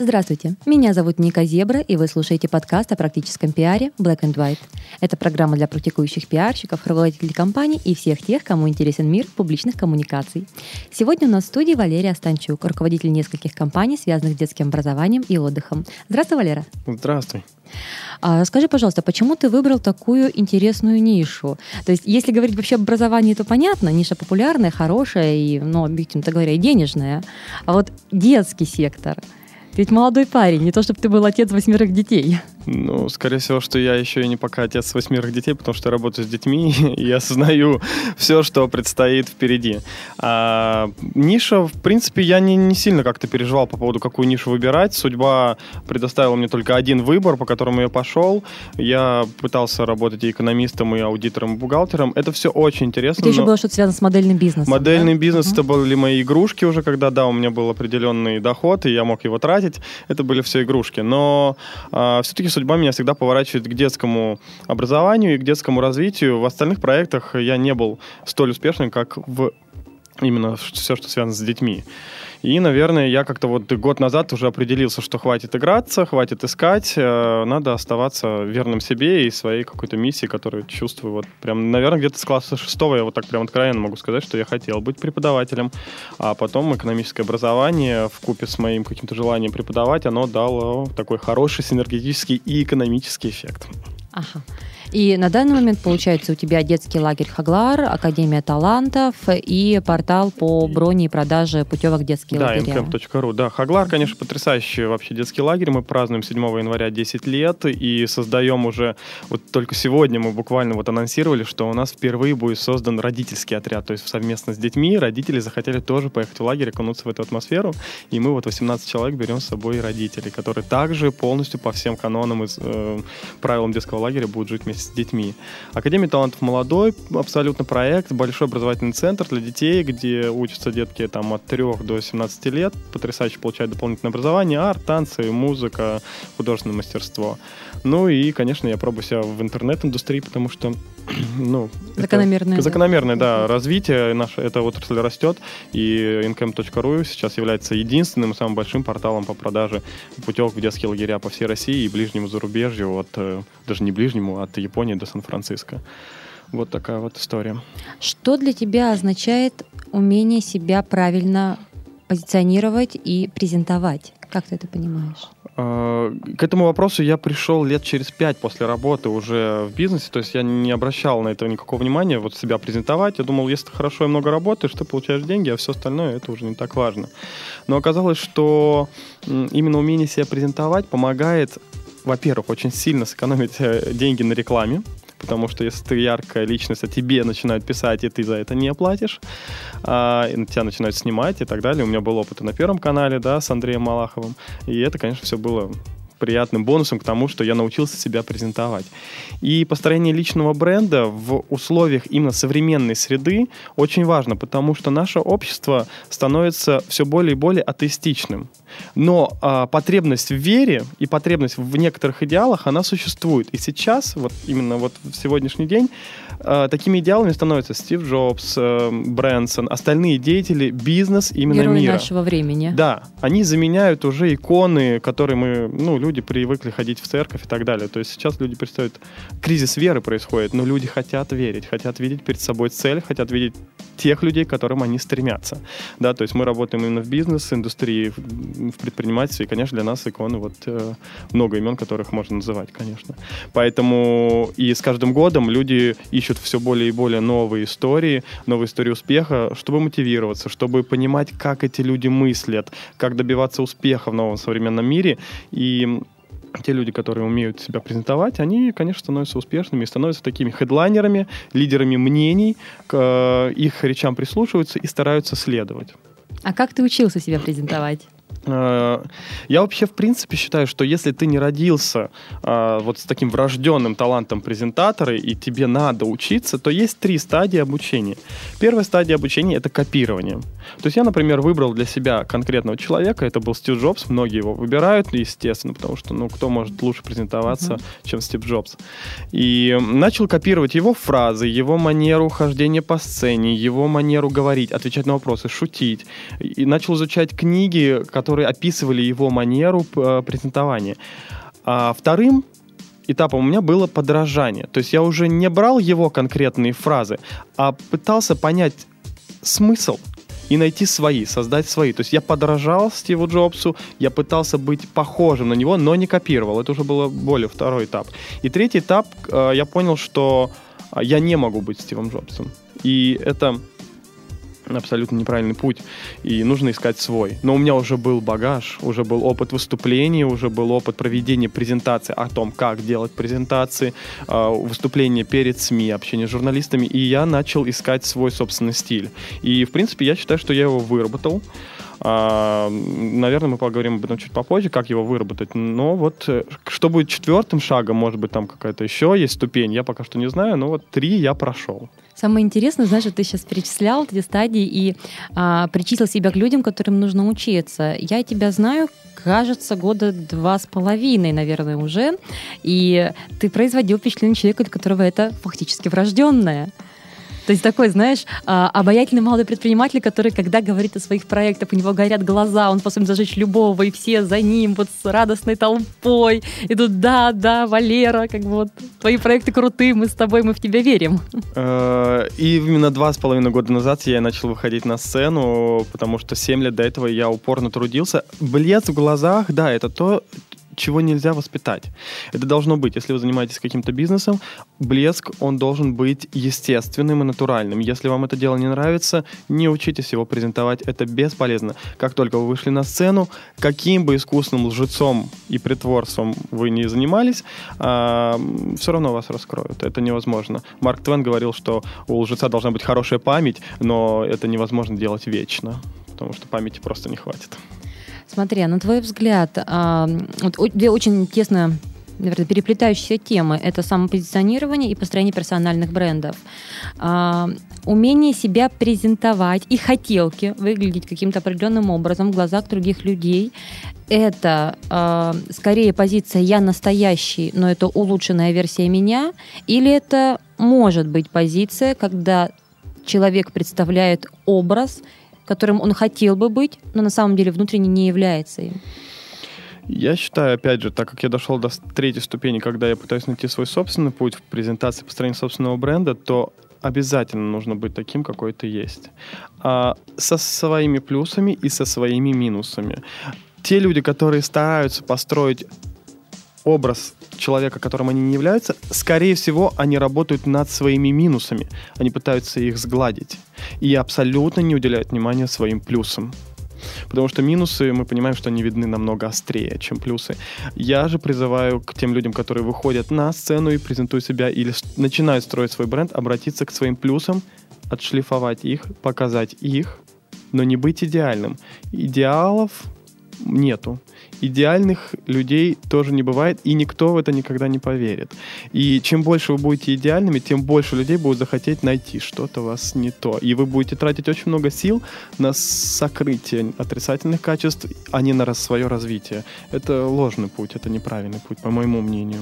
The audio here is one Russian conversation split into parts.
Здравствуйте, меня зовут Ника Зебра, и вы слушаете подкаст о практическом пиаре Black and White. Это программа для практикующих пиарщиков, руководителей компаний и всех тех, кому интересен мир публичных коммуникаций. Сегодня у нас в студии Валерия Станчук, руководитель нескольких компаний, связанных с детским образованием и отдыхом. Здравствуй, Валера. Здравствуй. А скажи, пожалуйста, почему ты выбрал такую интересную нишу? То есть, если говорить вообще об образовании, то понятно, ниша популярная, хорошая и, ну, объективно говоря, и денежная. А вот детский сектор – ты ведь молодой парень, не то чтобы ты был отец восьмерых детей. Ну, скорее всего, что я еще и не пока отец восьмерых детей, потому что я работаю с детьми и осознаю все, что предстоит впереди. А, ниша, в принципе, я не, не сильно как-то переживал по поводу, какую нишу выбирать. Судьба предоставила мне только один выбор, по которому я пошел. Я пытался работать и экономистом, и аудитором, и бухгалтером. Это все очень интересно. Это еще было что-то связано с модельным бизнесом. Модельный да? бизнес, uh-huh. это были мои игрушки уже, когда, да, у меня был определенный доход, и я мог его тратить. Это были все игрушки. Но а, все-таки судьба меня всегда поворачивает к детскому образованию и к детскому развитию. В остальных проектах я не был столь успешным, как в именно все, что связано с детьми. И, наверное, я как-то вот год назад уже определился, что хватит играться, хватит искать, э, надо оставаться верным себе и своей какой-то миссии, которую чувствую. Вот прям, наверное, где-то с класса шестого я вот так прям откровенно могу сказать, что я хотел быть преподавателем, а потом экономическое образование в купе с моим каким-то желанием преподавать, оно дало такой хороший синергетический и экономический эффект. Ага. И на данный момент, получается, у тебя детский лагерь Хаглар, Академия талантов и портал по броне и продаже путевок детских да, лагеря. Mcamp.ru. Да, Хаглар, конечно, потрясающий вообще детский лагерь. Мы празднуем 7 января 10 лет и создаем уже... Вот только сегодня мы буквально вот анонсировали, что у нас впервые будет создан родительский отряд. То есть совместно с детьми родители захотели тоже поехать в лагерь, окунуться в эту атмосферу. И мы вот 18 человек берем с собой родителей, которые также полностью по всем канонам и э, правилам детского лагеря будут жить вместе с детьми. Академия талантов молодой, абсолютно проект, большой образовательный центр для детей, где учатся детки там от 3 до 17 лет, потрясающе получают дополнительное образование, арт, танцы, музыка, художественное мастерство. Ну и, конечно, я пробую себя в интернет-индустрии, потому что ну, закономерное, закономерное, да, развитие наше, эта отрасль растет, и incam.ru сейчас является единственным самым большим порталом по продаже путевок в детские лагеря по всей России и ближнему зарубежью, от, э, даже не ближнему, от Японии до Сан-Франциско. Вот такая вот история. Что для тебя означает умение себя правильно позиционировать и презентовать? Как ты это понимаешь? А, к этому вопросу я пришел лет через пять после работы уже в бизнесе, то есть я не обращал на это никакого внимания, вот себя презентовать. Я думал, если ты хорошо и много работаешь, ты получаешь деньги, а все остальное это уже не так важно. Но оказалось, что именно умение себя презентовать помогает, во-первых, очень сильно сэкономить э, деньги на рекламе, потому что если ты яркая личность, а тебе начинают писать, и ты за это не оплатишь, а, и тебя начинают снимать и так далее. У меня был опыт и на Первом канале, да, с Андреем Малаховым, и это, конечно, все было приятным бонусом к тому, что я научился себя презентовать. И построение личного бренда в условиях именно современной среды очень важно, потому что наше общество становится все более и более атеистичным. Но а, потребность в вере и потребность в некоторых идеалах, она существует. И сейчас, вот именно вот в сегодняшний день, а, такими идеалами становятся Стив Джобс, а, Брэнсон, остальные деятели бизнес именно Герои мира. нашего времени. Да, они заменяют уже иконы, которые мы, ну, люди привыкли ходить в церковь и так далее. То есть сейчас люди представляют, кризис веры происходит, но люди хотят верить, хотят видеть перед собой цель, хотят видеть тех людей, к которым они стремятся. Да, то есть мы работаем именно в бизнес-индустрии, в предпринимательстве, и, конечно, для нас иконы, вот э, много имен, которых можно называть, конечно. Поэтому и с каждым годом люди ищут все более и более новые истории, новые истории успеха, чтобы мотивироваться, чтобы понимать, как эти люди мыслят, как добиваться успеха в новом современном мире. И те люди, которые умеют себя презентовать, они, конечно, становятся успешными становятся такими хедлайнерами, лидерами мнений, к э, их речам прислушиваются и стараются следовать. А как ты учился себя презентовать? Э, я вообще, в принципе, считаю, что если ты не родился э, вот с таким врожденным талантом презентатора, и тебе надо учиться, то есть три стадии обучения. Первая стадия обучения — это копирование. То есть я, например, выбрал для себя конкретного человека, это был Стив Джобс, многие его выбирают, естественно, потому что, ну, кто может лучше презентоваться, uh-huh. чем Стив Джобс. И начал копировать его фразы, его манеру хождения по сцене, его манеру говорить, отвечать на вопросы, шутить. И начал изучать книги, которые описывали его манеру э, презентования. А вторым этапом у меня было подражание. То есть я уже не брал его конкретные фразы, а пытался понять смысл и найти свои, создать свои. То есть я подражал Стиву Джобсу, я пытался быть похожим на него, но не копировал. Это уже было более второй этап. И третий этап, э, я понял, что э, я не могу быть Стивом Джобсом. И это абсолютно неправильный путь, и нужно искать свой. Но у меня уже был багаж, уже был опыт выступлений, уже был опыт проведения презентации о том, как делать презентации, а, выступления перед СМИ, общение с журналистами, и я начал искать свой собственный стиль. И, в принципе, я считаю, что я его выработал. А, наверное, мы поговорим об этом чуть попозже, как его выработать. Но вот э, что будет четвертым шагом, может быть, там какая-то еще есть ступень, я пока что не знаю, но вот три я прошел. Самое интересное, знаешь, ты сейчас перечислял эти стадии и а, причислил себя к людям, которым нужно учиться. Я тебя знаю, кажется, года два с половиной, наверное, уже. И ты производил впечатление человека, для которого это фактически врожденное. То есть такой, знаешь, а, обаятельный молодой предприниматель, который, когда говорит о своих проектах, у него горят глаза, он способен зажечь любого, и все за ним вот с радостной толпой идут, да, да, Валера, как бы вот твои проекты крутые, мы с тобой, мы в тебя верим. Э, и именно два с половиной года назад я начал выходить на сцену, потому что семь лет до этого я упорно трудился. Блеск в глазах, да, это то, чего нельзя воспитать. Это должно быть, если вы занимаетесь каким-то бизнесом, блеск, он должен быть естественным и натуральным. Если вам это дело не нравится, не учитесь его презентовать, это бесполезно. Как только вы вышли на сцену, каким бы искусным лжецом и притворством вы не занимались, а, все равно вас раскроют. Это невозможно. Марк Твен говорил, что у лжеца должна быть хорошая память, но это невозможно делать вечно, потому что памяти просто не хватит. Смотри, а на твой взгляд, а, вот две очень тесно наверное, переплетающиеся темы. Это самопозиционирование и построение персональных брендов. А, умение себя презентовать и хотелки выглядеть каким-то определенным образом в глазах других людей. Это а, скорее позиция «я настоящий, но это улучшенная версия меня», или это может быть позиция, когда человек представляет образ которым он хотел бы быть, но на самом деле внутренне не является им? Я считаю, опять же, так как я дошел до третьей ступени, когда я пытаюсь найти свой собственный путь в презентации построения собственного бренда, то обязательно нужно быть таким, какой ты есть. А, со своими плюсами и со своими минусами. Те люди, которые стараются построить образ человека, которым они не являются, скорее всего, они работают над своими минусами. Они пытаются их сгладить. И абсолютно не уделяют внимания своим плюсам. Потому что минусы, мы понимаем, что они видны намного острее, чем плюсы. Я же призываю к тем людям, которые выходят на сцену и презентуют себя или начинают строить свой бренд, обратиться к своим плюсам, отшлифовать их, показать их, но не быть идеальным. Идеалов нету идеальных людей тоже не бывает, и никто в это никогда не поверит. И чем больше вы будете идеальными, тем больше людей будет захотеть найти что-то у вас не то. И вы будете тратить очень много сил на сокрытие отрицательных качеств, а не на свое развитие. Это ложный путь, это неправильный путь, по моему мнению.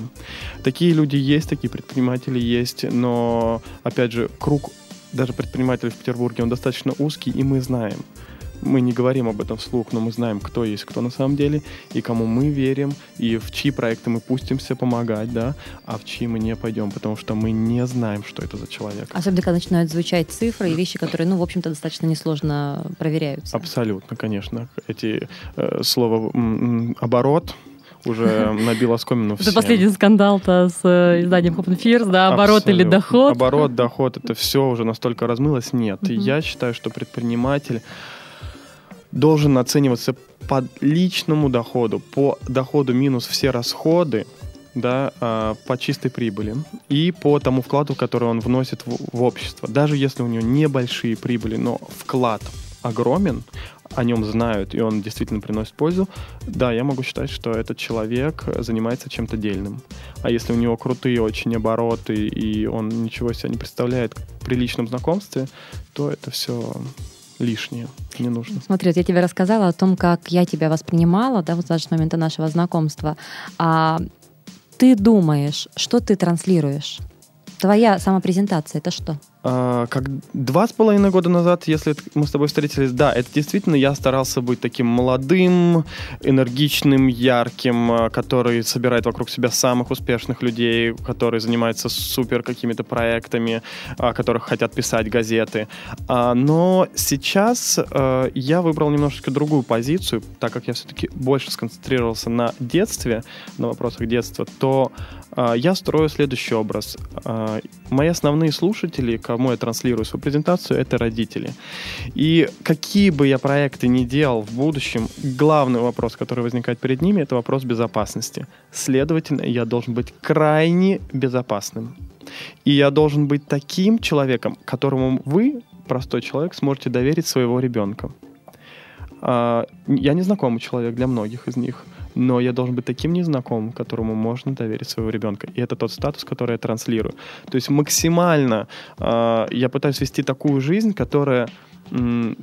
Такие люди есть, такие предприниматели есть, но, опять же, круг даже предпринимателей в Петербурге, он достаточно узкий, и мы знаем, мы не говорим об этом вслух, но мы знаем, кто есть кто на самом деле, и кому мы верим, и в чьи проекты мы пустимся помогать, да, а в чьи мы не пойдем, потому что мы не знаем, что это за человек. Особенно, когда начинают звучать цифры и вещи, которые, ну, в общем-то, достаточно несложно проверяются. Абсолютно, конечно. Эти э, слова оборот, уже набил оскомину всем. Это последний скандал-то с э, изданием Open Fears, да, оборот Абсолютно. или доход. Оборот, доход, это все уже настолько размылось. Нет, uh-huh. я считаю, что предприниматель должен оцениваться по личному доходу, по доходу минус все расходы, да, а, по чистой прибыли и по тому вкладу, который он вносит в, в общество. Даже если у него небольшие прибыли, но вклад огромен, о нем знают, и он действительно приносит пользу, да, я могу считать, что этот человек занимается чем-то дельным. А если у него крутые очень обороты, и он ничего себе не представляет при личном знакомстве, то это все лишнее, не нужно. Смотри, вот я тебе рассказала о том, как я тебя воспринимала, да, вот с момента нашего знакомства. А ты думаешь, что ты транслируешь? Твоя самопрезентация это что? А, как два с половиной года назад, если мы с тобой встретились, да, это действительно я старался быть таким молодым, энергичным, ярким, а, который собирает вокруг себя самых успешных людей, которые занимаются супер какими-то проектами, а, которых хотят писать газеты. Но сейчас я выбрал немножечко другую позицию, так как я все-таки больше сконцентрировался на детстве, на вопросах детства, то я строю следующий образ. Мои основные слушатели, кому я транслирую свою презентацию, это родители. И какие бы я проекты ни делал в будущем, главный вопрос, который возникает перед ними, это вопрос безопасности. Следовательно, я должен быть крайне безопасным. И я должен быть таким человеком, которому вы, простой человек, сможете доверить своего ребенка. А, я незнакомый человек для многих из них – но я должен быть таким незнакомым, которому можно доверить своего ребенка. И это тот статус, который я транслирую. То есть максимально э, я пытаюсь вести такую жизнь, которая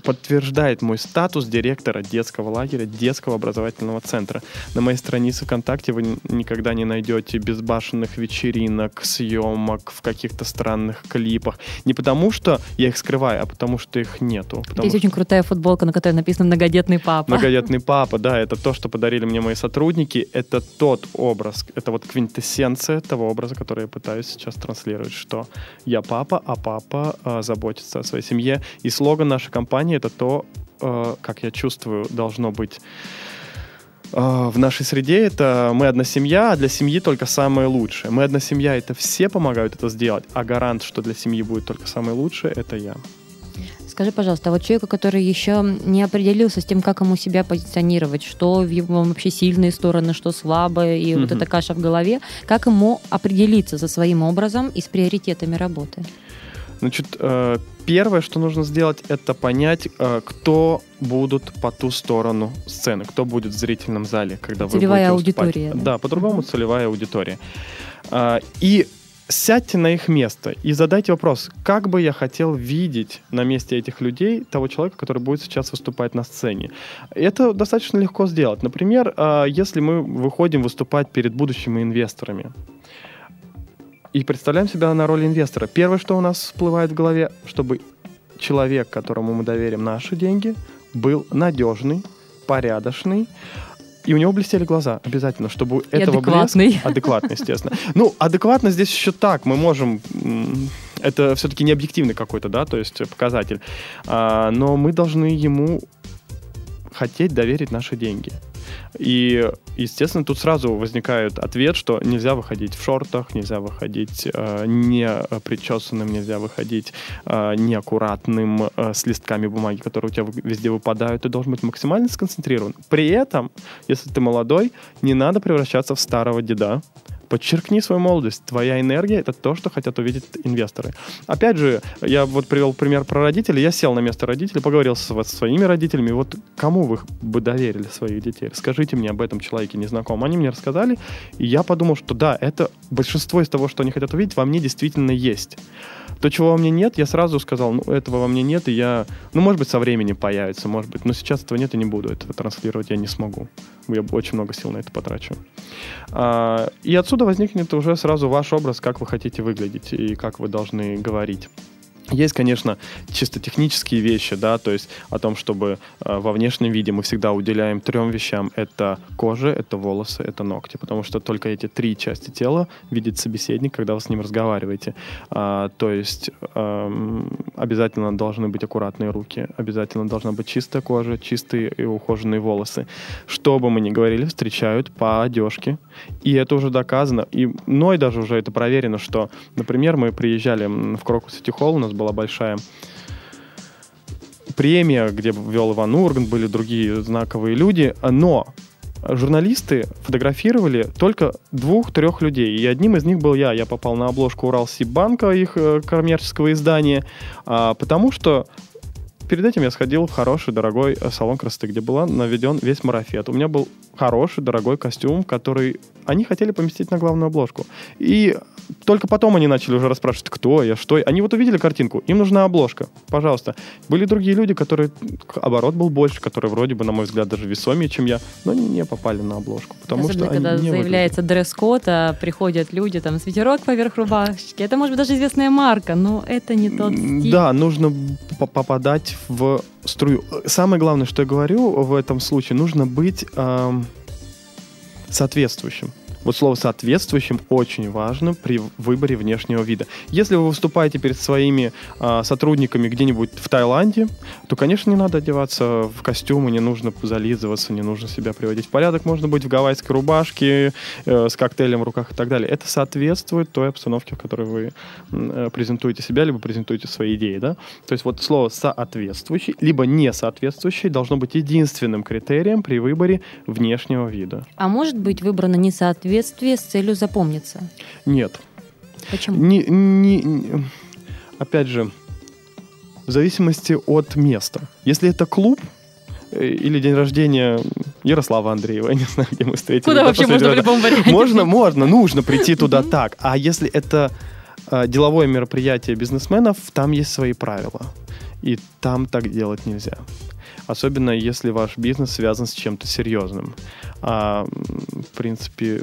подтверждает мой статус директора детского лагеря, детского образовательного центра. На моей странице ВКонтакте вы никогда не найдете безбашенных вечеринок, съемок в каких-то странных клипах. Не потому, что я их скрываю, а потому, что их нету. Есть что... очень крутая футболка, на которой написано «Многодетный папа». «Многодетный папа», да, это то, что подарили мне мои сотрудники. Это тот образ, это вот квинтэссенция того образа, который я пытаюсь сейчас транслировать, что я папа, а папа э, заботится о своей семье. И слоган нашей компании это то, э, как я чувствую, должно быть э, в нашей среде это мы одна семья, а для семьи только самое лучшее. Мы одна семья, это все помогают это сделать, а гарант, что для семьи будет только самое лучшее, это я. Скажи, пожалуйста, а вот человеку, который еще не определился с тем, как ему себя позиционировать, что в его вообще сильные стороны, что слабые, и mm-hmm. вот эта каша в голове, как ему определиться со своим образом и с приоритетами работы? Значит, э, первое, что нужно сделать, это понять, э, кто будут по ту сторону сцены, кто будет в зрительном зале, когда целевая вы будете аудитория. Да, да по-другому mm-hmm. целевая аудитория. А, и сядьте на их место и задайте вопрос, как бы я хотел видеть на месте этих людей того человека, который будет сейчас выступать на сцене. Это достаточно легко сделать. Например, а, если мы выходим выступать перед будущими инвесторами, и представляем себя на роли инвестора. Первое, что у нас всплывает в голове, чтобы человек, которому мы доверим наши деньги, был надежный, порядочный, и у него блестели глаза обязательно, чтобы и этого адекватный. блеска... Адекватный, естественно. Ну, адекватно здесь еще так. Мы можем... Это все-таки не объективный какой-то, да, то есть показатель. А, но мы должны ему хотеть доверить наши деньги. И, естественно, тут сразу возникает ответ, что нельзя выходить в шортах, нельзя выходить э, не причесанным, нельзя выходить э, неаккуратным, э, с листками бумаги, которые у тебя везде выпадают. Ты должен быть максимально сконцентрирован. При этом, если ты молодой, не надо превращаться в старого деда, Подчеркни свою молодость. Твоя энергия — это то, что хотят увидеть инвесторы. Опять же, я вот привел пример про родителей. Я сел на место родителей, поговорил со, со своими родителями. Вот кому вы бы доверили своих детей? Расскажите мне об этом человеке незнакомом. Они мне рассказали, и я подумал, что да, это большинство из того, что они хотят увидеть, во мне действительно есть. То, чего во мне нет, я сразу сказал, ну, этого во мне нет, и я, ну, может быть, со временем появится, может быть, но сейчас этого нет и не буду этого транслировать, я не смогу. Я очень много сил на это потрачу. А, и отсюда возникнет уже сразу ваш образ, как вы хотите выглядеть и как вы должны говорить. Есть, конечно, чисто технические вещи, да, то есть о том, чтобы э, во внешнем виде мы всегда уделяем трем вещам. Это кожа, это волосы, это ногти, потому что только эти три части тела видит собеседник, когда вы с ним разговариваете. А, то есть э, обязательно должны быть аккуратные руки, обязательно должна быть чистая кожа, чистые и ухоженные волосы. Что бы мы ни говорили, встречают по одежке, и это уже доказано. И мной даже уже это проверено, что, например, мы приезжали в Крокус Сити Холл, у нас была большая премия, где вел Иван Ургант, были другие знаковые люди, но журналисты фотографировали только двух-трех людей, и одним из них был я. Я попал на обложку Уралсибанка, их э, коммерческого издания, а, потому что перед этим я сходил в хороший, дорогой э, салон красоты, где был наведен весь марафет. У меня был хороший, дорогой костюм, который они хотели поместить на главную обложку. И только потом они начали уже расспрашивать, кто я, что я. Они вот увидели картинку, им нужна обложка, пожалуйста. Были другие люди, которые, оборот был больше, которые вроде бы, на мой взгляд, даже весомее, чем я, но они не попали на обложку, потому Особенно, что когда они заявляется дресс-код, а приходят люди там с ветерок поверх рубашки. Это может быть даже известная марка, но это не тот стиль. Да, нужно попадать в струю. Самое главное, что я говорю в этом случае, нужно быть эм, соответствующим. Вот слово «соответствующим» очень важно при выборе внешнего вида. Если вы выступаете перед своими э, сотрудниками где-нибудь в Таиланде, то, конечно, не надо одеваться в костюмы, не нужно зализываться, не нужно себя приводить в порядок. Можно быть в гавайской рубашке э, с коктейлем в руках и так далее. Это соответствует той обстановке, в которой вы э, презентуете себя, либо презентуете свои идеи. Да? То есть вот слово «соответствующий», либо «не соответствующий» должно быть единственным критерием при выборе внешнего вида. А может быть выбрано несоответствующее соответствии с целью запомниться? Нет. Почему? Не, не, не, опять же, в зависимости от места. Если это клуб, э, или день рождения Ярослава Андреева, я не знаю, где мы встретились. Куда вообще можно в любом варианте? Можно, можно, нужно прийти туда так. А если это э, деловое мероприятие бизнесменов, там есть свои правила. И там так делать нельзя особенно если ваш бизнес связан с чем-то серьезным. А, в принципе,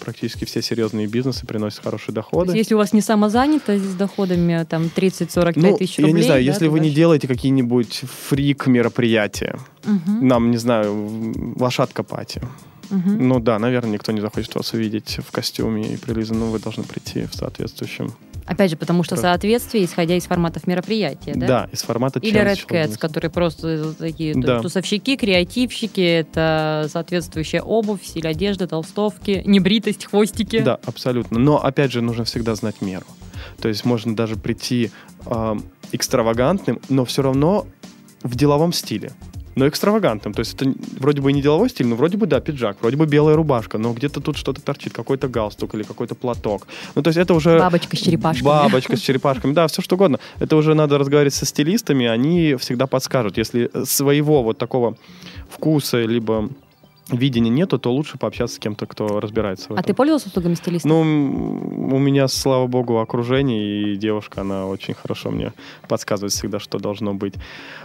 практически все серьезные бизнесы приносят хорошие доходы. Есть, если у вас не самозанятость с доходами там 30-45 ну, тысяч рублей. Я не знаю, да, если вы не делаете какие-нибудь фрик-мероприятия, угу. нам, не знаю, лошадка пати. Угу. Ну да, наверное, никто не захочет вас увидеть в костюме и прилизанном, вы должны прийти в соответствующем Опять же, потому что соответствие, исходя из форматов мероприятия, да? Да, из формата Или Red Cats, которые просто такие да. тусовщики, креативщики, это соответствующая обувь, стиль одежды, толстовки, небритость, хвостики. Да, абсолютно. Но, опять же, нужно всегда знать меру. То есть можно даже прийти э, экстравагантным, но все равно в деловом стиле но экстравагантным. То есть это вроде бы не деловой стиль, но вроде бы, да, пиджак, вроде бы белая рубашка, но где-то тут что-то торчит, какой-то галстук или какой-то платок. Ну, то есть это уже... Бабочка с черепашками. Бабочка с черепашками, да, все что угодно. Это уже надо разговаривать со стилистами, они всегда подскажут. Если своего вот такого вкуса, либо видения нету, то лучше пообщаться с кем-то, кто разбирается в а этом. А ты пользовался услугами стилиста? Ну, у меня, слава богу, окружение, и девушка, она очень хорошо мне подсказывает всегда, что должно быть.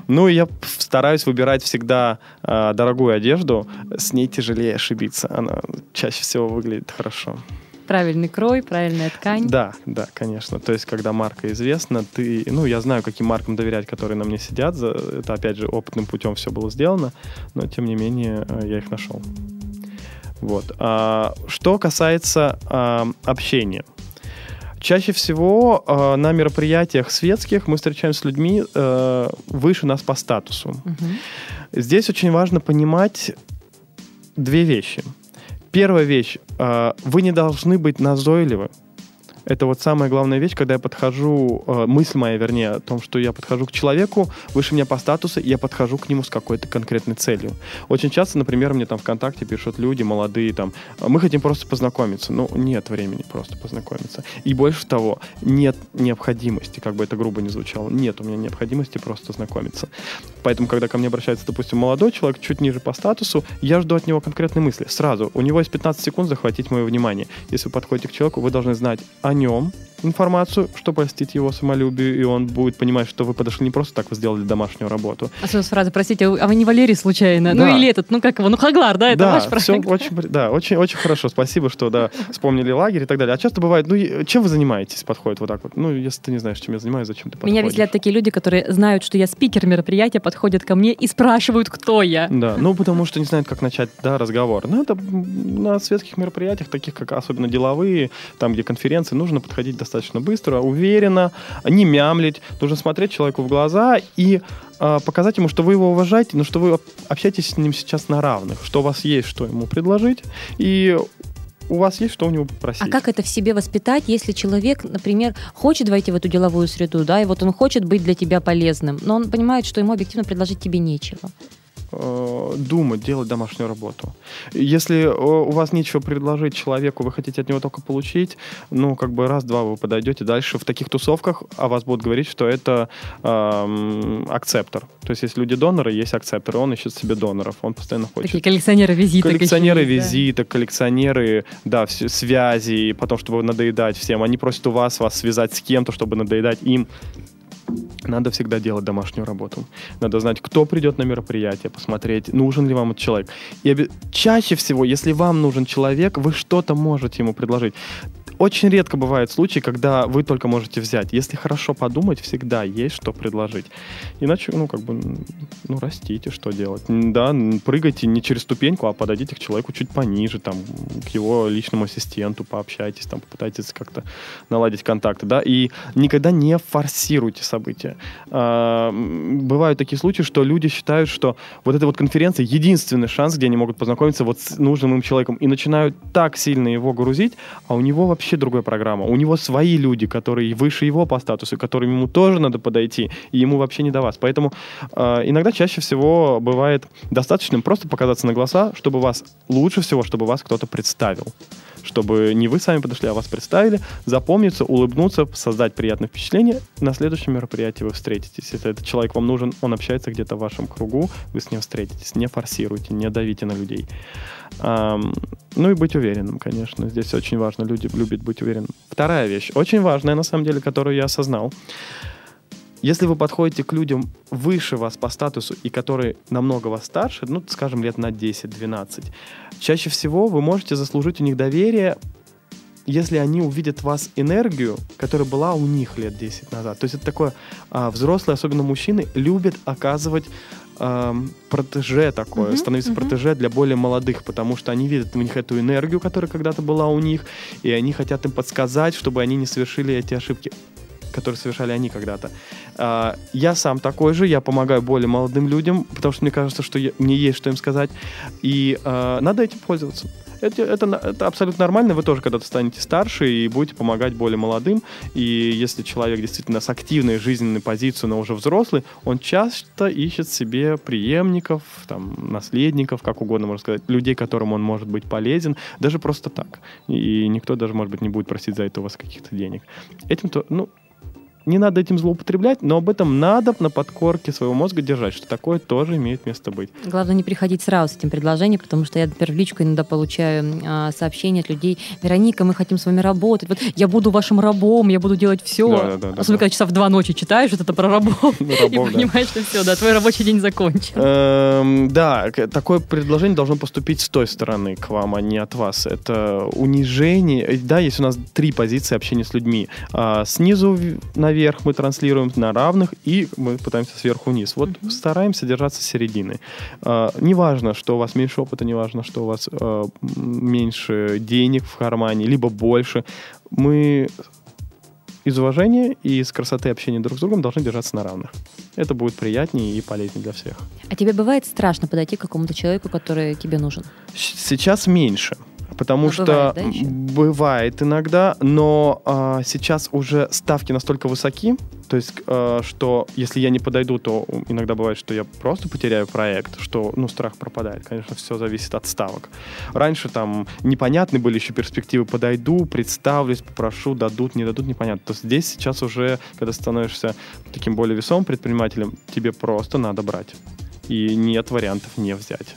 Ну, я стараюсь выбирать всегда э, дорогую одежду, с ней тяжелее ошибиться, она чаще всего выглядит хорошо правильный крой, правильная ткань. Да, да, конечно. То есть, когда марка известна, ты, ну, я знаю, каким маркам доверять, которые на мне сидят. Это, опять же, опытным путем все было сделано, но, тем не менее, э, я их нашел. Вот. А, что касается а, общения. Чаще всего э, на мероприятиях светских мы встречаемся с людьми э, выше нас по статусу. Угу. Здесь очень важно понимать две вещи. Первая вещь. А, вы не должны быть назойливы. Это вот самая главная вещь, когда я подхожу, э, мысль моя, вернее, о том, что я подхожу к человеку выше меня по статусу, и я подхожу к нему с какой-то конкретной целью. Очень часто, например, мне там ВКонтакте пишут люди молодые, там, мы хотим просто познакомиться. Ну, нет времени просто познакомиться. И больше того, нет необходимости, как бы это грубо не звучало, нет у меня необходимости просто знакомиться. Поэтому, когда ко мне обращается, допустим, молодой человек, чуть ниже по статусу, я жду от него конкретной мысли. Сразу. У него есть 15 секунд захватить мое внимание. Если вы подходите к человеку, вы должны знать о нем, информацию, что польстит его самолюбию, и он будет понимать, что вы подошли не просто так, вы сделали домашнюю работу. А с фраза, простите, а вы не Валерий случайно? Ну, да. Ну или этот, ну как его, ну Хаглар, да, это да, ваш проект? Все очень, да, очень, очень хорошо, спасибо, что, да, вспомнили лагерь и так далее. А часто бывает, ну, чем вы занимаетесь, подходит вот так вот. Ну, если ты не знаешь, чем я занимаюсь, зачем ты подходишь? Меня веселят такие люди, которые знают, что я спикер мероприятия, подходят ко мне и спрашивают, кто я. Да, ну, потому что не знают, как начать, да, разговор. Ну, это на светских мероприятиях, таких как особенно деловые, там, где конференции, нужно подходить достаточно быстро, уверенно, не мямлить. Нужно смотреть человеку в глаза и э, показать ему, что вы его уважаете, но что вы общаетесь с ним сейчас на равных, что у вас есть, что ему предложить, и у вас есть что у него попросить. А как это в себе воспитать, если человек, например, хочет войти в эту деловую среду, да, и вот он хочет быть для тебя полезным, но он понимает, что ему объективно предложить тебе нечего? Э, думать, делать домашнюю работу. Если э, у вас нечего предложить человеку, вы хотите от него только получить, ну, как бы раз-два вы подойдете дальше в таких тусовках, о вас будут говорить, что это э, акцептор. То есть есть люди-доноры, есть акцепторы, он ищет себе доноров, он постоянно хочет. Такие коллекционеры визиток. Коллекционеры еще есть, да. визиток, коллекционеры, да, связи, потом, чтобы надоедать всем. Они просят у вас вас связать с кем-то, чтобы надоедать им. Надо всегда делать домашнюю работу. Надо знать, кто придет на мероприятие, посмотреть, нужен ли вам этот человек. И оби- чаще всего, если вам нужен человек, вы что-то можете ему предложить. Очень редко бывают случаи, когда вы только можете взять. Если хорошо подумать, всегда есть что предложить. Иначе, ну, как бы, ну, растите, что делать. Да, прыгайте не через ступеньку, а подойдите к человеку чуть пониже, там, к его личному ассистенту, пообщайтесь, там, попытайтесь как-то наладить контакты, да, и никогда не форсируйте события. А, Бывают такие случаи, что люди считают, что вот эта вот конференция единственный шанс, где они могут познакомиться вот с нужным им человеком, и начинают так сильно его грузить, а у него вообще другая программа. У него свои люди, которые выше его по статусу, которым ему тоже надо подойти, и ему вообще не до вас. Поэтому э, иногда чаще всего бывает достаточным просто показаться на глаза, чтобы вас лучше всего, чтобы вас кто-то представил. Чтобы не вы сами подошли, а вас представили, запомниться, улыбнуться, создать приятное впечатление. На следующем мероприятии вы встретитесь. Если этот человек вам нужен, он общается где-то в вашем кругу, вы с ним встретитесь. Не форсируйте, не давите на людей. Ну и быть уверенным, конечно. Здесь очень важно. Люди любят быть уверенным. Вторая вещь, очень важная, на самом деле, которую я осознал. Если вы подходите к людям выше вас по статусу и которые намного вас старше, ну, скажем, лет на 10-12, чаще всего вы можете заслужить у них доверие, если они увидят в вас энергию, которая была у них лет 10 назад. То есть это такое, а, взрослые, особенно мужчины, любят оказывать протеже такое, Мгм, становиться мгм. протеже для более молодых, потому что они видят в них эту энергию, которая когда-то была у них, и они хотят им подсказать, чтобы они не совершили эти ошибки которые совершали они когда-то. А, Я сам такой же, я помогаю более молодым людям, потому что мне кажется, что я- мне есть что им сказать, и а, надо этим пользоваться. Это, это, это абсолютно нормально, вы тоже когда-то станете старше и будете помогать более молодым, и если человек действительно с активной жизненной позицией, но уже взрослый, он часто ищет себе преемников, там, наследников, как угодно можно сказать, людей, которым он может быть полезен, даже просто так. И никто даже, может быть, не будет просить за это у вас каких-то денег. Этим то, ну, не надо этим злоупотреблять, но об этом надо на подкорке своего мозга держать, что такое тоже имеет место быть. Главное не приходить сразу с этим предложением, потому что я, например, в личку иногда получаю а, сообщения от людей. Вероника, мы хотим с вами работать. Вот я буду вашим рабом, я буду делать все. Да, да, да, Особенно, да. когда часа в два ночи читаешь вот это про рабов. И понимаешь, что все, да, твой рабочий день закончен. Эм, Да, такое предложение должно поступить с той стороны к вам, а не от вас. Это унижение. Э, Да, есть у нас три позиции общения с людьми. А, Снизу в- наверх мы транслируем на равных, и мы пытаемся сверху вниз. Вот Мгм. стараемся держаться середины. А, Неважно, что у вас меньше опыта, неважно, что у вас э, меньше денег в кармане, либо больше. Мы из уважения и из красоты общения друг с другом должны держаться на равных. Это будет приятнее и полезнее для всех. А тебе бывает страшно подойти к какому-то человеку, который тебе нужен? Сейчас меньше. Потому А что бывает, да, еще? бывает иногда, но а, сейчас уже ставки настолько высоки, то есть, а, что если я не подойду, то иногда бывает, что я просто потеряю проект, что, ну, страх пропадает. Конечно, все зависит от ставок. Раньше там непонятны были еще перспективы, подойду, представлюсь, попрошу, дадут, не дадут, непонятно. То здесь сейчас уже, когда становишься таким более весомым предпринимателем, тебе просто надо брать. И нет вариантов не взять.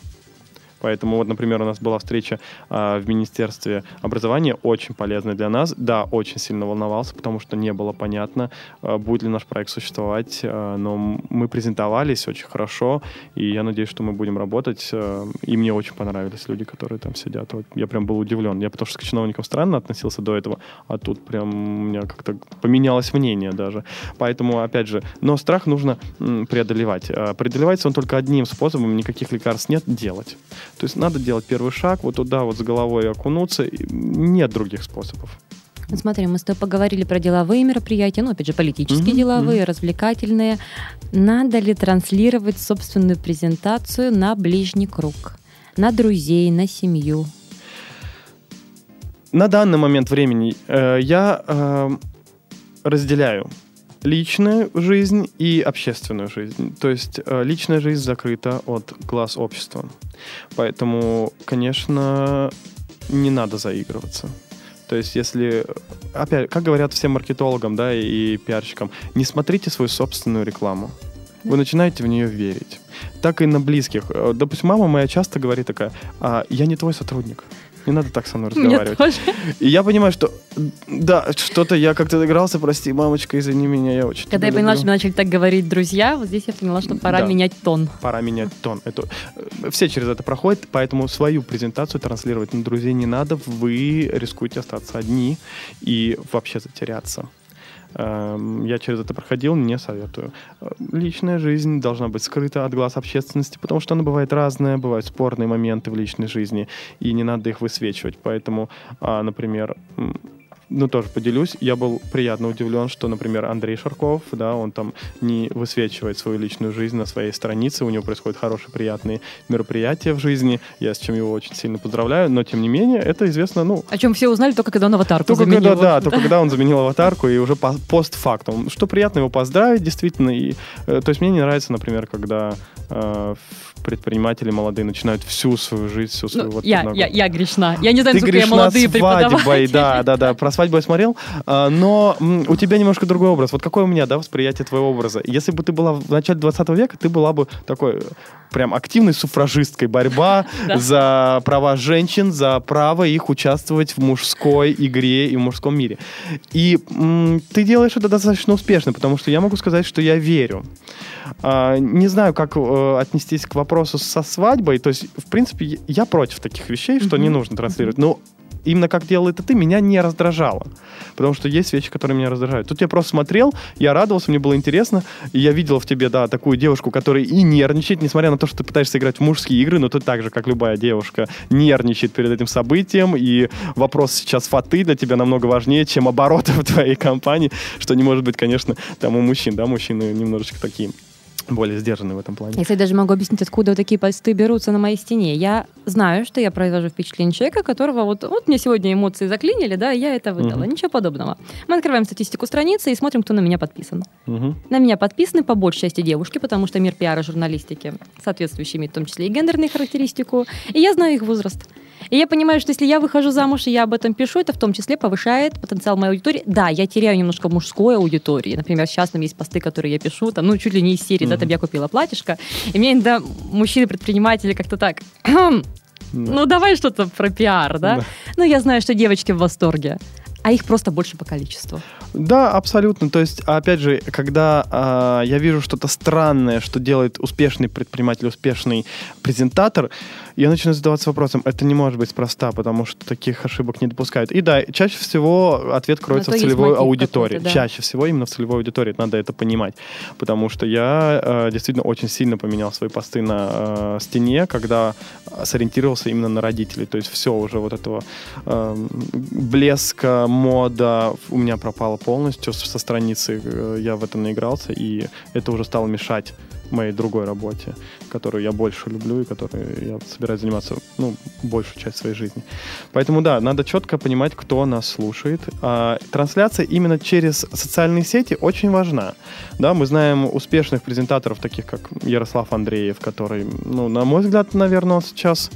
Поэтому вот, например, у нас была встреча а, в Министерстве образования, очень полезная для нас. Да, очень сильно волновался, потому что не было понятно, а, будет ли наш проект существовать. а, но мы презентовались очень хорошо, и я надеюсь, что мы будем работать. а, и мне очень понравились люди, которые там сидят. Вот я прям был удивлен. Я потому что к чиновникам странно относился до этого, а тут прям у меня как-то поменялось мнение даже. Поэтому, опять же, но страх нужно преодолевать. Преодолевается он только одним способом, никаких лекарств нет, делать. То есть надо делать первый шаг, вот туда вот с головой окунуться. Нет других способов. Смотри, мы с тобой поговорили про деловые мероприятия, ну, опять же, политические Мгм, деловые, развлекательные. Надо ли транслировать собственную презентацию на ближний круг? На друзей, на семью? На данный момент времени э, я э, разделяю. Личную жизнь и общественную жизнь. То есть э, личная жизнь закрыта от глаз общества. Поэтому, конечно, не надо заигрываться. То есть, если, опять, как говорят всем маркетологам, да, и пиарщикам, не смотрите свою собственную рекламу. Вы начинаете в нее верить. Так и на близких. Э, допустим, мама моя часто говорит такая, а, я не твой сотрудник. Не надо так со мной разговаривать. Мне тоже. И я понимаю, что да, что-то я как-то доигрался, прости, мамочка, извини меня, я очень Когда я поняла, люблю. что начали так говорить друзья, вот здесь я поняла, что пора Да. менять тон. Пора менять тон. Это, э, все через это проходят, поэтому свою презентацию транслировать на друзей не надо. Вы рискуете остаться одни и вообще затеряться. Эм, Я через это проходил, не советую. Личная жизнь должна быть скрыта от глаз общественности, потому что она бывает разная, бывают спорные моменты в личной жизни, и не надо их высвечивать. Поэтому, а, например, ну, тоже поделюсь, я был приятно удивлен, что, например, Андрей Шарков, да, он там не высвечивает свою личную жизнь на своей странице, у него происходят хорошие, приятные мероприятия в жизни, я с чем его очень сильно поздравляю, но, тем не менее, это известно, ну, О чем все узнали только когда он аватарку только заменил. когда, да, только когда он заменил аватарку и уже по- постфактум. Что приятно его поздравить, действительно. И, э, то есть мне не нравится, например, когда э, предприниматели молодые начинают всю свою жизнь, всю свою Ну, вот я, я, я грешна. Я не знаю, ты насколько я грешна молодые свадьбой, да, да, да. Про свадьбу я смотрел, а, но у тебя немножко другой образ. Вот какое у меня, да, восприятие твоего образа? Если бы ты была в начале 20 века, ты была бы такой э, прям активной суфражисткой. Борьба за права женщин, за право их участвовать в мужской игре и в мужском мире. И ты делаешь это достаточно успешно, потому что я могу сказать, что я верю. А, не знаю, как э, отнестись к вопросу со свадьбой. То есть, в принципе, я против таких вещей, что Мгм. не нужно транслировать. Но именно как делал это ты, меня не раздражало. Потому что есть вещи, которые меня раздражают. Тут я просто смотрел, я радовался, мне было интересно. И я видел в тебе, да, такую девушку, которая и нервничает, несмотря на то, что ты пытаешься играть в мужские игры, но ты так же, как любая девушка, нервничает перед этим событием. И вопрос сейчас фаты для тебя намного важнее, чем обороты в твоей компании, что не может быть, конечно, там у мужчин, да, мужчины немножечко такие более сдержанные в этом плане. Я, кстати, даже могу объяснить, откуда вот такие посты берутся на моей стене. Я знаю, что я произвожу впечатление человека, которого вот, вот мне сегодня эмоции заклинили, да, и я это выдала. Мгм. Ничего подобного. Мы открываем статистику страницы и смотрим, кто на меня подписан. Мгм. На меня подписаны по большей части девушки, потому что мир пиара журналистики соответствующий имеет в том числе и гендерную характеристику. И я знаю их возраст. И я понимаю, что если я выхожу замуж и я об этом пишу, это в том числе повышает потенциал моей аудитории. Да, я теряю немножко мужской аудитории. Например, сейчас там есть посты, которые я пишу, там, ну, чуть ли не из серии, да, там я купила платьишко. И мне иногда мужчины-предприниматели как-то так, Да. ну, давай что-то про пиар, да? Да. Ну, я знаю, что девочки в восторге. А их просто больше по количеству. Да, абсолютно. То есть, опять же, когда а, я вижу что-то странное, что делает успешный предприниматель, успешный презентатор, я начинаю задаваться вопросом, это не может быть спроста, потому что таких ошибок не допускают. И да, чаще всего ответ кроется в целевой аудитории. да. Чаще всего именно в целевой аудитории, надо это понимать. Потому что я э, действительно очень сильно поменял свои посты на э, стене, когда сориентировался именно на родителей. То есть все уже вот этого э, блеска, мода у меня пропало полностью со страницы. Э, Я в это наигрался, и это уже стало мешать моей другой работе, которую я больше люблю и которой я собираюсь заниматься ну, большую часть своей жизни. Поэтому да, надо четко понимать, кто нас слушает. А, трансляция именно через социальные сети очень важна. Да, мы знаем успешных презентаторов, таких как Ярослав Андреев, который, ну, на мой взгляд, наверное, он сейчас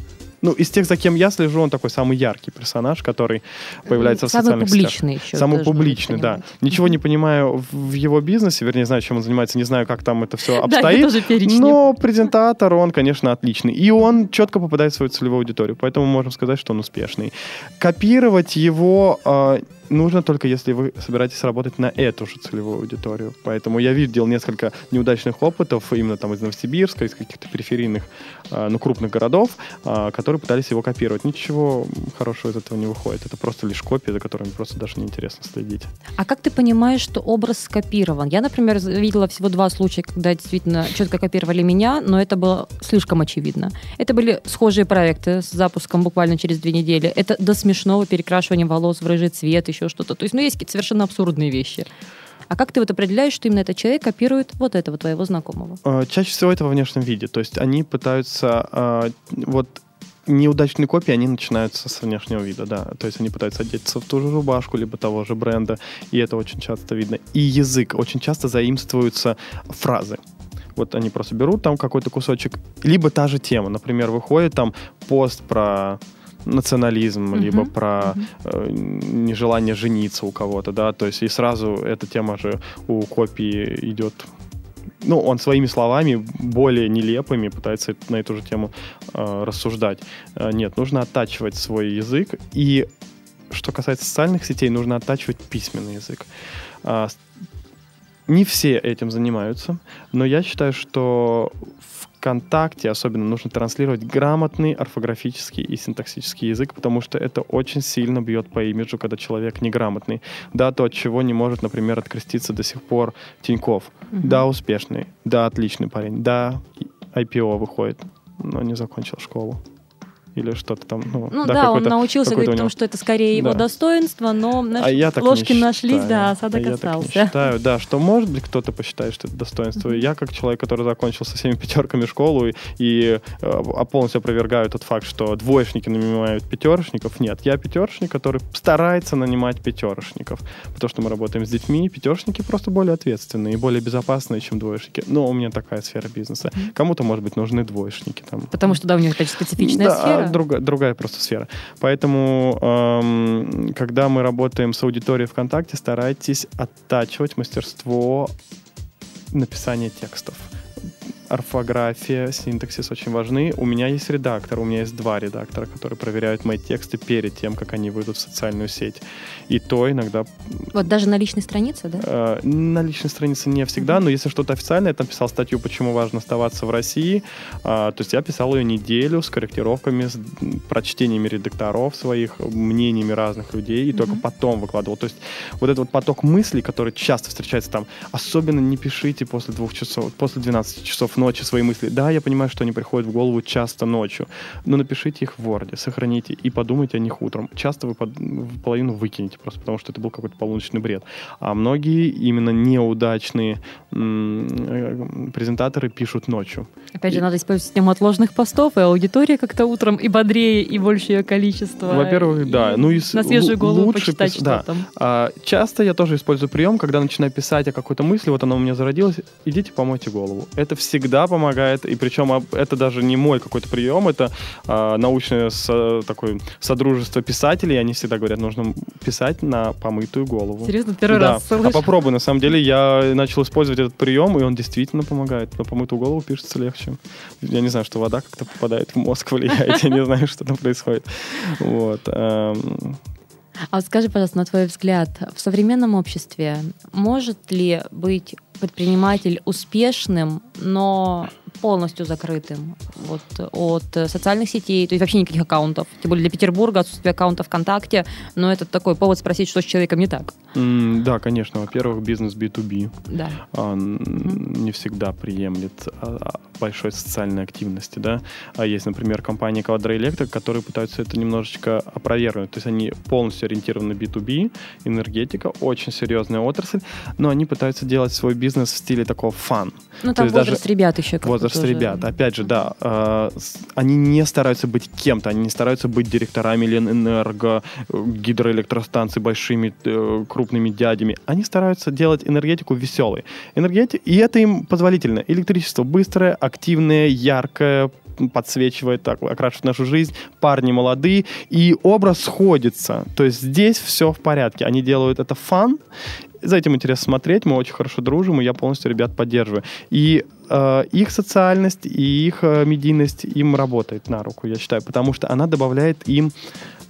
ну, из тех, за кем я слежу, он такой самый яркий персонаж, который появляется в Самый социальных сетях. публичный еще. Самый публичный, да. понимать. Ничего не понимаю в в его бизнесе, вернее, знаю, чем он занимается, не знаю, как там это все Да, обстоит. тоже перечни. Но презентатор, он, конечно, отличный. И он четко попадает в свою целевую аудиторию. Поэтому можем сказать, что он успешный. Копировать его э, нужно только если вы собираетесь работать на эту же целевую аудиторию. Поэтому я видел несколько неудачных опытов именно там из Новосибирска, из каких-то периферийных, э, ну, крупных городов, э, которые пытались его копировать. Ничего хорошего из этого не выходит. Это просто лишь копии, за которыми просто даже неинтересно следить. А как ты понимаешь, что образ скопирован? Я, например, видела всего два случая, когда действительно четко копировали меня, но это было слишком очевидно. Это были схожие проекты с запуском буквально через две недели. Это до смешного перекрашивания волос в рыжий цвет, еще что-то. То есть, ну, есть какие-то совершенно абсурдные вещи. А как ты вот определяешь, что именно этот человек копирует вот этого твоего знакомого? Э, Чаще всего это во внешнем виде. То есть они пытаются э, вот неудачные копии, они начинаются с внешнего вида, да. То есть они пытаются одеться в ту же рубашку, либо того же бренда, и это очень часто видно. И язык. Очень часто заимствуются фразы. Вот они просто берут там какой-то кусочек, либо та же тема. Например, выходит там пост про национализм, uh-huh. либо про э, нежелание жениться у кого-то, да, то есть и сразу эта тема же у копии идет ну, он своими словами, более нелепыми, пытается на эту же тему э, рассуждать. Э, нет, нужно оттачивать свой язык. И что касается социальных сетей, нужно оттачивать письменный язык. Э, не все этим занимаются, но я считаю, что ВКонтакте особенно нужно транслировать грамотный орфографический и синтаксический язык, потому что это очень сильно бьет по имиджу, когда человек неграмотный. Да, то, от чего не может, например, откреститься до сих пор Тиньков. Угу. Да, успешный, да, отличный парень, да, IPO выходит, но не закончил школу или что-то там. Ну, ну да, да он научился говорить о том, что это скорее его да. достоинство, но знаешь, а я так ложки не нашлись, считаю. да, осадок а остался. Я так не считаю, да, что может быть кто-то посчитает, что это достоинство. Mm-hmm. Я как человек, который закончил со всеми пятерками школу и, и э, полностью опровергаю тот факт, что двоечники нанимают пятерочников. Нет, я пятерочник, который старается нанимать пятерочников, потому что мы работаем с детьми, пятерочники просто более ответственные и более безопасные, чем двоечники. Но у меня такая сфера бизнеса. Mm-hmm. Кому-то, может быть, нужны двоечники. Там. Потому что, да, у них это специфичная да, сфера. Другая, другая просто сфера. Поэтому, эм, когда мы работаем с аудиторией ВКонтакте, старайтесь оттачивать мастерство написания текстов орфография, синтаксис очень важны. У меня есть редактор, у меня есть два редактора, которые проверяют мои тексты перед тем, как они выйдут в социальную сеть. И то иногда... Вот даже на личной странице, да? Э, на личной странице не всегда, uh-huh. но если что-то официальное, я там писал статью, почему важно оставаться в России. Э, то есть я писал ее неделю с корректировками, с прочтениями редакторов своих, мнениями разных людей, и uh-huh. только потом выкладывал. То есть вот этот вот поток мыслей, который часто встречается там, особенно не пишите после двух часов, после 12 часов ночи свои мысли. Да, я понимаю, что они приходят в голову часто ночью, но напишите их в Word, сохраните и подумайте о них утром. Часто вы под, половину выкинете просто потому, что это был какой-то полуночный бред. А многие именно неудачные м- презентаторы пишут ночью. Опять же, и... надо использовать систему отложенных постов, и аудитория как-то утром и бодрее, и больше ее количество. Во-первых, да. Ну и на свежую голову лучше почитать, пис... что да. там. А, часто я тоже использую прием, когда начинаю писать о какой-то мысли, вот она у меня зародилась, идите помойте голову. Это всегда всегда помогает, и причем это даже не мой какой-то прием, это э, научное со, такое содружество писателей, они всегда говорят, нужно писать на помытую голову. Серьезно, первый да. раз слышу. А попробуй, на самом деле я начал использовать этот прием, и он действительно помогает. На помытую голову пишется легче. Я не знаю, что вода как-то попадает в мозг, влияет, я не знаю, что там происходит. Вот. Эм. А скажи, пожалуйста, на твой взгляд, в современном обществе может ли быть предприниматель успешным, но полностью закрытым вот, от социальных сетей, то есть вообще никаких аккаунтов. Тем более для Петербурга отсутствие аккаунта ВКонтакте, но это такой повод спросить, что с человеком не так. Mm, да, конечно. Во-первых, бизнес B2B да. а, mm-hmm. не всегда приемлет а, а, большой социальной активности. Да? А есть, например, компания Quadra которые пытаются это немножечко опровергнуть. То есть они полностью ориентированы на B2B, энергетика, очень серьезная отрасль, но они пытаются делать свой бизнес в стиле такого фан. Ну, там возраст даже ребят еще как Возраст тоже... ребят. Опять же, да, э, они не стараются быть кем-то, они не стараются быть директорами Ленэнерго, гидроэлектростанций большими э, крупными дядями. Они стараются делать энергетику веселой. Энергети... И это им позволительно. Электричество быстрое, активное, яркое, подсвечивает, окрашивает нашу жизнь, парни молодые, и образ сходится. То есть здесь все в порядке. Они делают это фан, за этим интересно смотреть, мы очень хорошо дружим, и я полностью ребят поддерживаю. И э, их социальность и их э, медийность им работает на руку, я считаю, потому что она добавляет им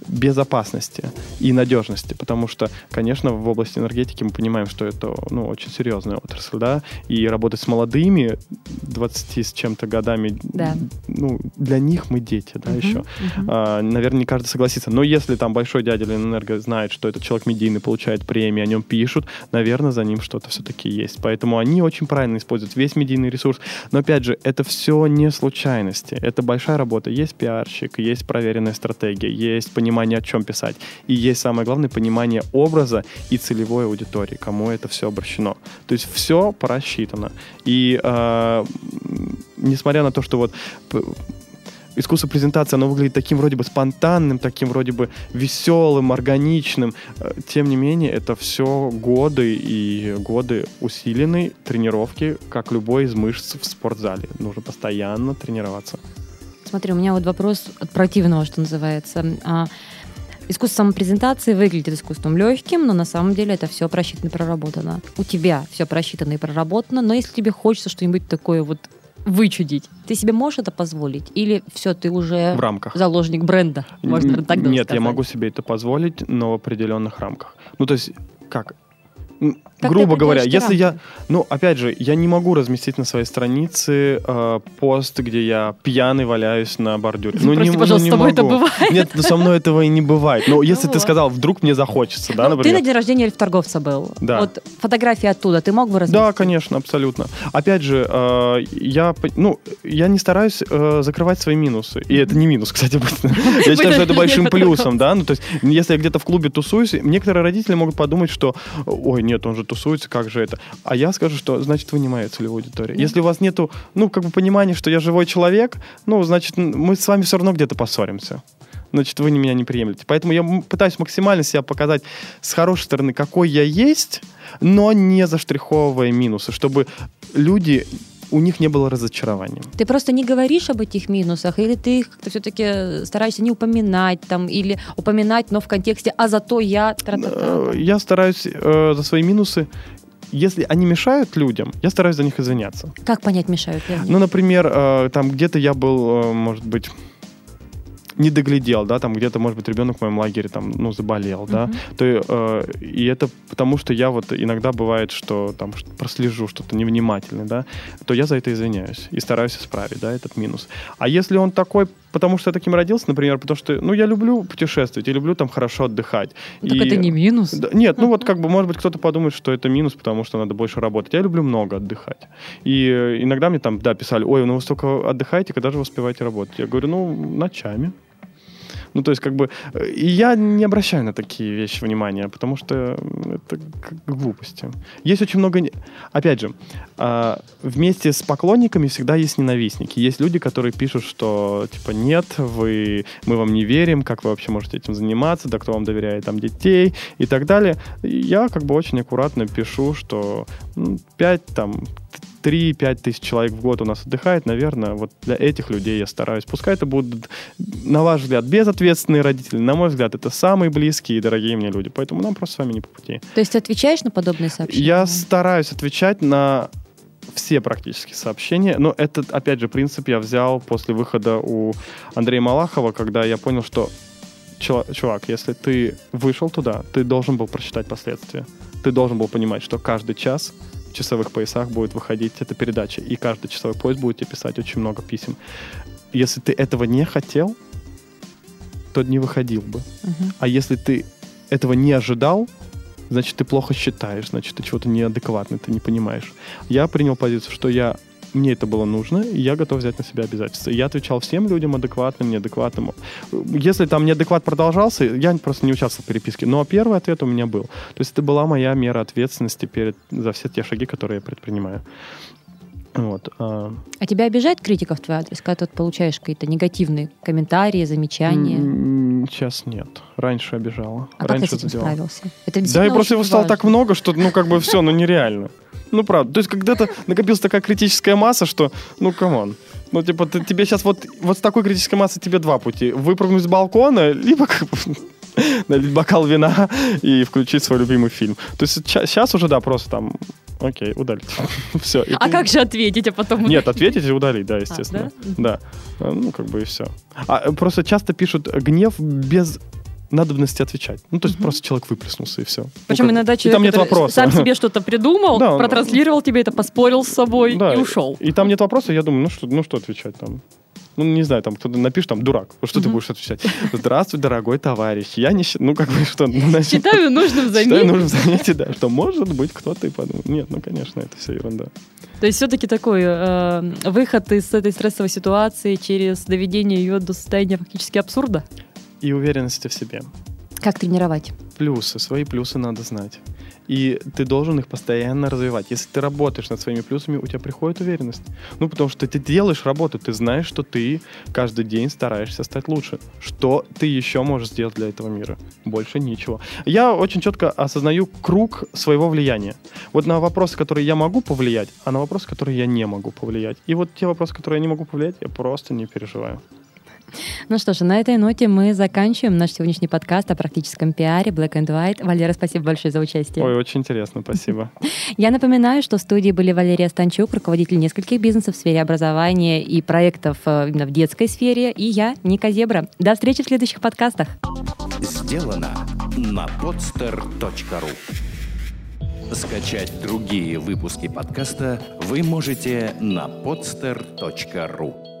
безопасности и надежности, потому что, конечно, в области энергетики мы понимаем, что это ну, очень серьезная отрасль, да, и работать с молодыми 20 с чем-то годами, да. ну, для них мы дети, да, uh-huh, еще. Uh-huh. А, наверное, не каждый согласится, но если там большой дядя Ленэнерго знает, что этот человек медийный получает премии, о нем пишут, наверное, за ним что-то все-таки есть. Поэтому они очень правильно используют весь медийный ресурс. Но, опять же, это все не случайности. Это большая работа. Есть пиарщик, есть проверенная стратегия, есть понимание понимание, о чем писать. И есть самое главное понимание образа и целевой аудитории, кому это все обращено. То есть все просчитано. И э, несмотря на то, что вот искусство презентации, оно выглядит таким вроде бы спонтанным, таким вроде бы веселым, органичным. Э, Тем не менее, это все годы и годы усиленной тренировки, как любой из мышц в спортзале. Нужно постоянно тренироваться. Смотри, у меня вот вопрос от противного, что называется. А, Искусство самопрезентации выглядит искусством легким, но на самом деле это все просчитано и проработано. У тебя все просчитано и проработано, но если тебе хочется что-нибудь такое вот вычудить, ты себе можешь это позволить? Или все, ты уже В рамках. заложник бренда? Можно так Нет, я сказать. могу себе это позволить, но в определенных рамках. Ну, то есть, как? Как Грубо ты говоря, если я, ну, опять же, я не могу разместить на своей странице э, пост, где я пьяный валяюсь на бордюре. Ну, Прости, не, пожалуйста, ну, с тобой не это могу. бывает? Нет, ну, со мной этого и не бывает. Но если Ну ты вот. сказал, вдруг мне захочется, да, Ну, ты например. на день рождения торговца был. Да. Вот фотографии оттуда ты мог бы разместить? Да, конечно, абсолютно. Опять же, э, я, ну, я не стараюсь э, закрывать свои минусы. И это не минус, кстати. Я считаю, что это большим плюсом, да. Ну, то есть, если я где-то в клубе тусуюсь, некоторые родители могут подумать, что, ой, нет, он же тусуется, как же это? А я скажу, что, значит, вы не моя целевая аудитория. Если у вас нету, ну, как бы понимания, что я живой человек, ну, значит, мы с вами все равно где-то поссоримся. Значит, вы меня не приемлете. Поэтому я пытаюсь максимально себя показать с хорошей стороны, какой я есть, но не заштриховывая минусы, чтобы люди, у них не было разочарования. Ты просто не говоришь об этих минусах, или ты их как-то все-таки стараешься не упоминать там, или упоминать, но в контексте «а зато я...» тра-та-та». Э, Я стараюсь э, за свои минусы, если они мешают людям, я стараюсь за них извиняться. Как понять, мешают ли они? Ну, например, э, там где-то я был, э, может быть, не доглядел, да, там где-то, может быть, ребенок в моем лагере там, ну, заболел, да, Мгм. то э, и это потому, что я вот иногда бывает, что там прослежу что-то невнимательное, да, то я за это извиняюсь и стараюсь исправить, да, этот минус. А если он такой, потому что я таким родился, например, потому что, ну, я люблю путешествовать, я люблю там хорошо отдыхать. Так И- это не минус. да, нет, ну вот как бы, может быть, кто-то подумает, что это минус, потому что надо больше работать. Я люблю много отдыхать. И э, иногда мне там, да, писали, ой, ну вы столько отдыхаете, когда же вы успеваете работать? Я говорю, ну, ночами. Ну, то есть, как бы, я не обращаю на такие вещи внимания, потому что это глупости. Есть очень много... Опять же, а, вместе с поклонниками всегда есть ненавистники. Есть люди, которые пишут, что, типа, нет, вы, мы вам не верим, как вы вообще можете этим заниматься, да кто вам доверяет там детей и так далее. Я как бы очень аккуратно пишу, что 5 там 3-5 тысяч человек в год у нас отдыхает, наверное, вот для этих людей я стараюсь. Пускай это будут, на ваш взгляд, безответственные родители, на мой взгляд, это самые близкие и дорогие мне люди, поэтому нам просто с вами не по пути. То есть ты отвечаешь на подобные сообщения? Я стараюсь отвечать на все практически сообщения, но этот, опять же, принцип я взял после выхода у Андрея Малахова, когда я понял, что чувак, если ты вышел туда, ты должен был просчитать последствия. Ты должен был понимать, что каждый час часовых поясах будет выходить эта передача, и каждый часовой поезд будет тебе писать очень много писем. Если ты этого не хотел, то не выходил бы. Мгм. А если ты этого не ожидал, значит, ты плохо считаешь, значит, ты чего-то неадекватный, ты не понимаешь. Я принял позицию, что я мне это было нужно, и я готов взять на себя обязательства. И я отвечал всем людям адекватным, неадекватным. Если там неадекват продолжался, я просто не участвовал в переписке. Но первый ответ у меня был. То есть это была моя мера ответственности перед, за все те шаги, которые я предпринимаю. Вот. а, А тебя обижает критика в твой адрес, когда ты получаешь какие-то негативные комментарии, замечания? Сейчас нет. Раньше обижала. А как ты Раньше с этим справился? Это Да, действительно просто его стало так много, что, ну, как бы все, ну, нереально. Ну, правда. То есть, когда-то накопилась такая критическая масса, что, ну, come on. Ну, типа, ты- тебе сейчас вот, вот с такой критической массой тебе два пути. Выпрыгнуть с балкона, либо как бы, налить бокал вина и включить свой любимый фильм. То есть сейчас уже, да, просто там, окей, удалить. Все. А как же ответить, а потом... Нет, ответить и удалить, да, естественно. да? А, Ну, как бы и все. А э, просто часто пишут гнев без надобности отвечать. Ну, то есть Мгм. просто человек выплеснулся и все. Причем иногда и человек, там нет вопроса. сам себе что-то придумал, Да, протранслировал тебе это, поспорил с собой Да, и ушел. И там нет вопроса, я думаю, ну что, ну что отвечать там? Ну, не знаю, там кто-то напишет, там, дурак. Что ты Мгм. будешь отвечать? Здравствуй, дорогой товарищ. Я не считаю, ну, как бы, что... ну, значит, Считаю нужным Считаю заметить. нужно заметить, да, что может быть кто-то и подумает. Нет, ну, конечно, это все ерунда. То есть все-таки такой э, выход из этой стрессовой ситуации через доведение ее до состояния фактически абсурда. И уверенности в себе. Как тренировать? Плюсы, свои плюсы надо знать. И ты должен их постоянно развивать. Если ты работаешь над своими плюсами, у тебя приходит уверенность. Ну, потому что ты делаешь работу, ты знаешь, что ты каждый день стараешься стать лучше. Что ты еще можешь сделать для этого мира? Больше ничего. Я очень четко осознаю круг своего влияния. Вот на вопросы, которые я могу повлиять, а на вопросы, которые я не могу повлиять. И вот те вопросы, которые я не могу повлиять, я просто не переживаю. Ну что ж, на этой ноте мы заканчиваем наш сегодняшний подкаст о практическом пиаре Black and White. Валера, спасибо большое за участие. Ой, очень интересно, спасибо. Я напоминаю, что в студии были Валерия Станчук, руководитель нескольких бизнесов в сфере образования и проектов э, именно в детской сфере, и я, Ника Зебра. До встречи в следующих подкастах. Сделано на podster.ru Скачать другие выпуски подкаста вы можете на podster.ru